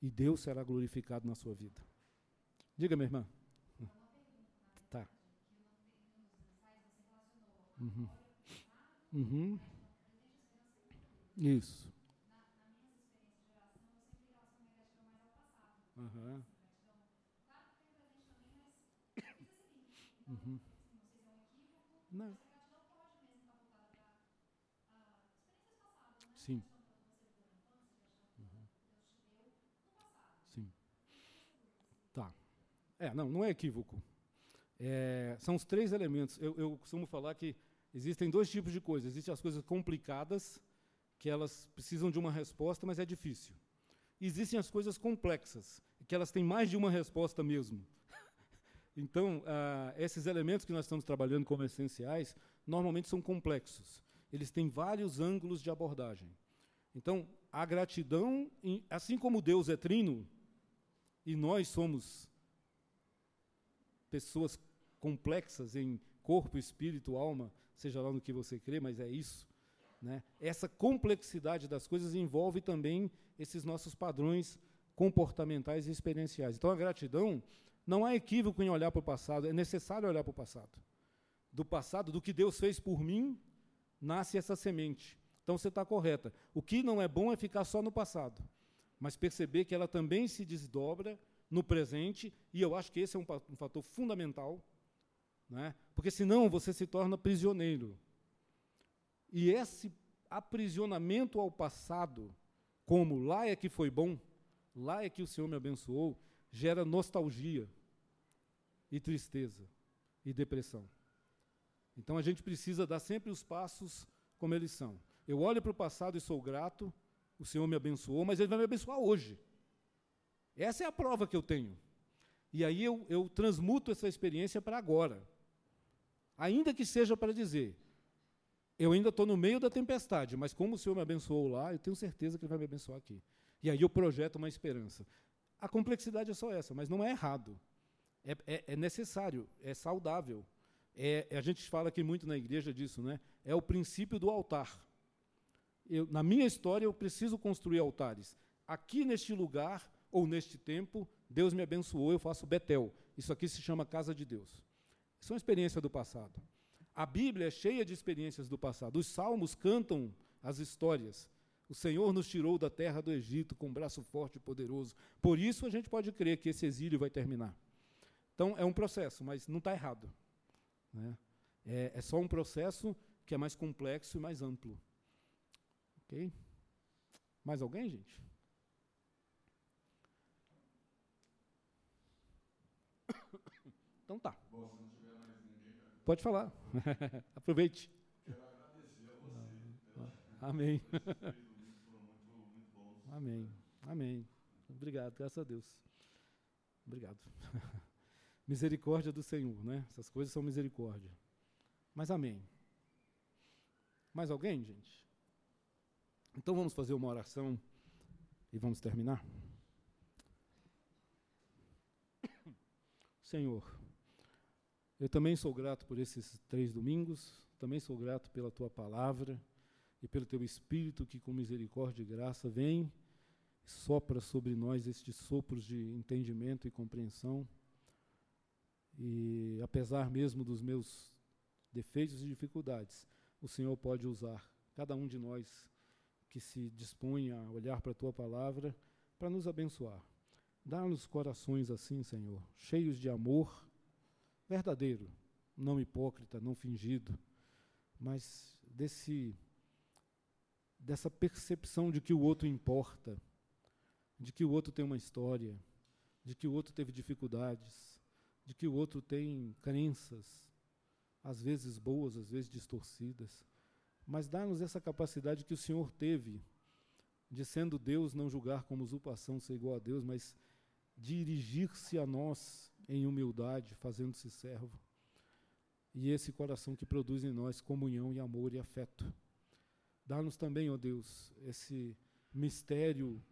e Deus será glorificado na sua vida. Diga, minha irmã. Tá. Uhum. Uhum. Isso. Uhum. Uhum. Não. Sim. Sim. Tá. É, não, não é equívoco. É, são os três elementos. Eu, eu costumo falar que existem dois tipos de coisas. Existem as coisas complicadas, que elas precisam de uma resposta, mas é difícil. Existem as coisas complexas, que elas têm mais de uma resposta mesmo. Então, ah, esses elementos que nós estamos trabalhando como essenciais, normalmente são complexos. Eles têm vários ângulos de abordagem. Então, a gratidão, assim como Deus é trino, e nós somos pessoas complexas em corpo, espírito, alma, seja lá no que você crê, mas é isso. Né? Essa complexidade das coisas envolve também esses nossos padrões comportamentais e experienciais. Então, a gratidão não há equívoco em olhar para o passado, é necessário olhar para o passado. Do passado, do que Deus fez por mim, nasce essa semente. Então você está correta. O que não é bom é ficar só no passado, mas perceber que ela também se desdobra no presente, e eu acho que esse é um, um fator fundamental, né? porque senão você se torna prisioneiro. E esse aprisionamento ao passado, como lá é que foi bom, lá é que o Senhor me abençoou, gera nostalgia e tristeza e depressão. Então a gente precisa dar sempre os passos como eles são. Eu olho para o passado e sou grato, o Senhor me abençoou, mas Ele vai me abençoar hoje. Essa é a prova que eu tenho. E aí eu, eu transmuto essa experiência para agora. Ainda que seja para dizer, eu ainda estou no meio da tempestade, mas como o Senhor me abençoou lá, eu tenho certeza que Ele vai me abençoar aqui. E aí eu projeto uma esperança. A complexidade é só essa, mas não é errado. É, é, é necessário, é saudável. É, a gente fala aqui muito na igreja disso, né? É o princípio do altar. Eu, na minha história, eu preciso construir altares. Aqui neste lugar, ou neste tempo, Deus me abençoou, eu faço Betel. Isso aqui se chama casa de Deus. Isso é uma experiência do passado. A Bíblia é cheia de experiências do passado. Os salmos cantam as histórias. O Senhor nos tirou da terra do Egito com um braço forte e poderoso. Por isso a gente pode crer que esse exílio vai terminar. Então é um processo, mas não está errado. Né? É, é só um processo que é mais complexo e mais amplo. Ok? Mais alguém, gente? Então tá. Bom, ninguém, Pode falar. Aproveite. Quero agradecer a você. Amém. Amém. Amém. Obrigado, graças a Deus. Obrigado. Misericórdia do Senhor, né? Essas coisas são misericórdia. Mas amém. Mais alguém, gente? Então vamos fazer uma oração e vamos terminar? Senhor, eu também sou grato por esses três domingos, também sou grato pela tua palavra e pelo teu Espírito que, com misericórdia e graça, vem sopra sobre nós estes sopros de entendimento e compreensão. E apesar mesmo dos meus defeitos e dificuldades, o Senhor pode usar cada um de nós que se dispõe a olhar para a tua palavra para nos abençoar. Dá-nos corações assim, Senhor, cheios de amor verdadeiro, não hipócrita, não fingido, mas desse dessa percepção de que o outro importa de que o outro tem uma história, de que o outro teve dificuldades, de que o outro tem crenças, às vezes boas, às vezes distorcidas. Mas dá-nos essa capacidade que o Senhor teve de, sendo Deus, não julgar como usurpação ser igual a Deus, mas dirigir-se a nós em humildade, fazendo-se servo. E esse coração que produz em nós comunhão e amor e afeto. Dá-nos também, ó Deus, esse mistério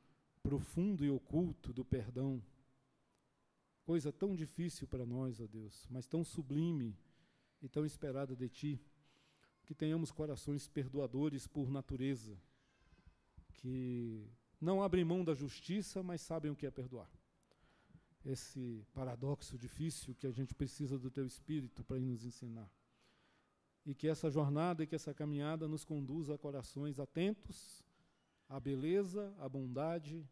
profundo e oculto do perdão. Coisa tão difícil para nós, ó Deus, mas tão sublime e tão esperada de Ti, que tenhamos corações perdoadores por natureza, que não abrem mão da justiça, mas sabem o que é perdoar. Esse paradoxo difícil que a gente precisa do Teu Espírito para nos ensinar. E que essa jornada e que essa caminhada nos conduza a corações atentos à beleza, à bondade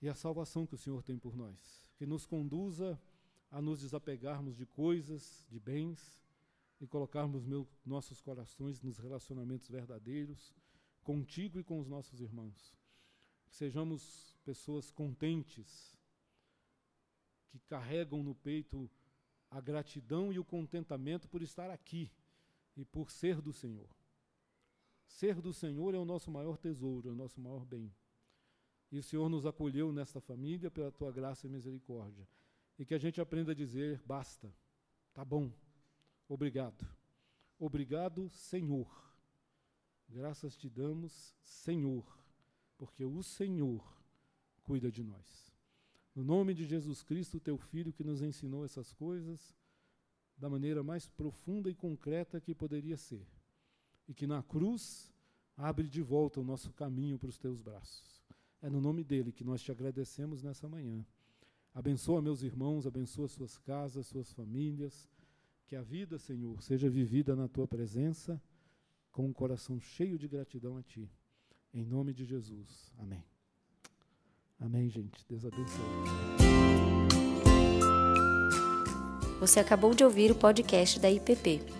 e à salvação que o Senhor tem por nós. Que nos conduza a nos desapegarmos de coisas, de bens, e colocarmos meu, nossos corações nos relacionamentos verdadeiros, contigo e com os nossos irmãos. Que sejamos pessoas contentes, que carregam no peito a gratidão e o contentamento por estar aqui e por ser do Senhor. Ser do Senhor é o nosso maior tesouro, é o nosso maior bem. E o Senhor nos acolheu nesta família pela tua graça e misericórdia. E que a gente aprenda a dizer: basta, tá bom, obrigado. Obrigado, Senhor. Graças te damos, Senhor, porque o Senhor cuida de nós. No nome de Jesus Cristo, teu Filho, que nos ensinou essas coisas da maneira mais profunda e concreta que poderia ser, e que na cruz abre de volta o nosso caminho para os teus braços. É no nome dele que nós te agradecemos nessa manhã. Abençoa meus irmãos, abençoa suas casas, suas famílias. Que a vida, Senhor, seja vivida na tua presença com um coração cheio de gratidão a ti. Em nome de Jesus. Amém. Amém, gente. Deus abençoe. Você acabou de ouvir o podcast da IPP.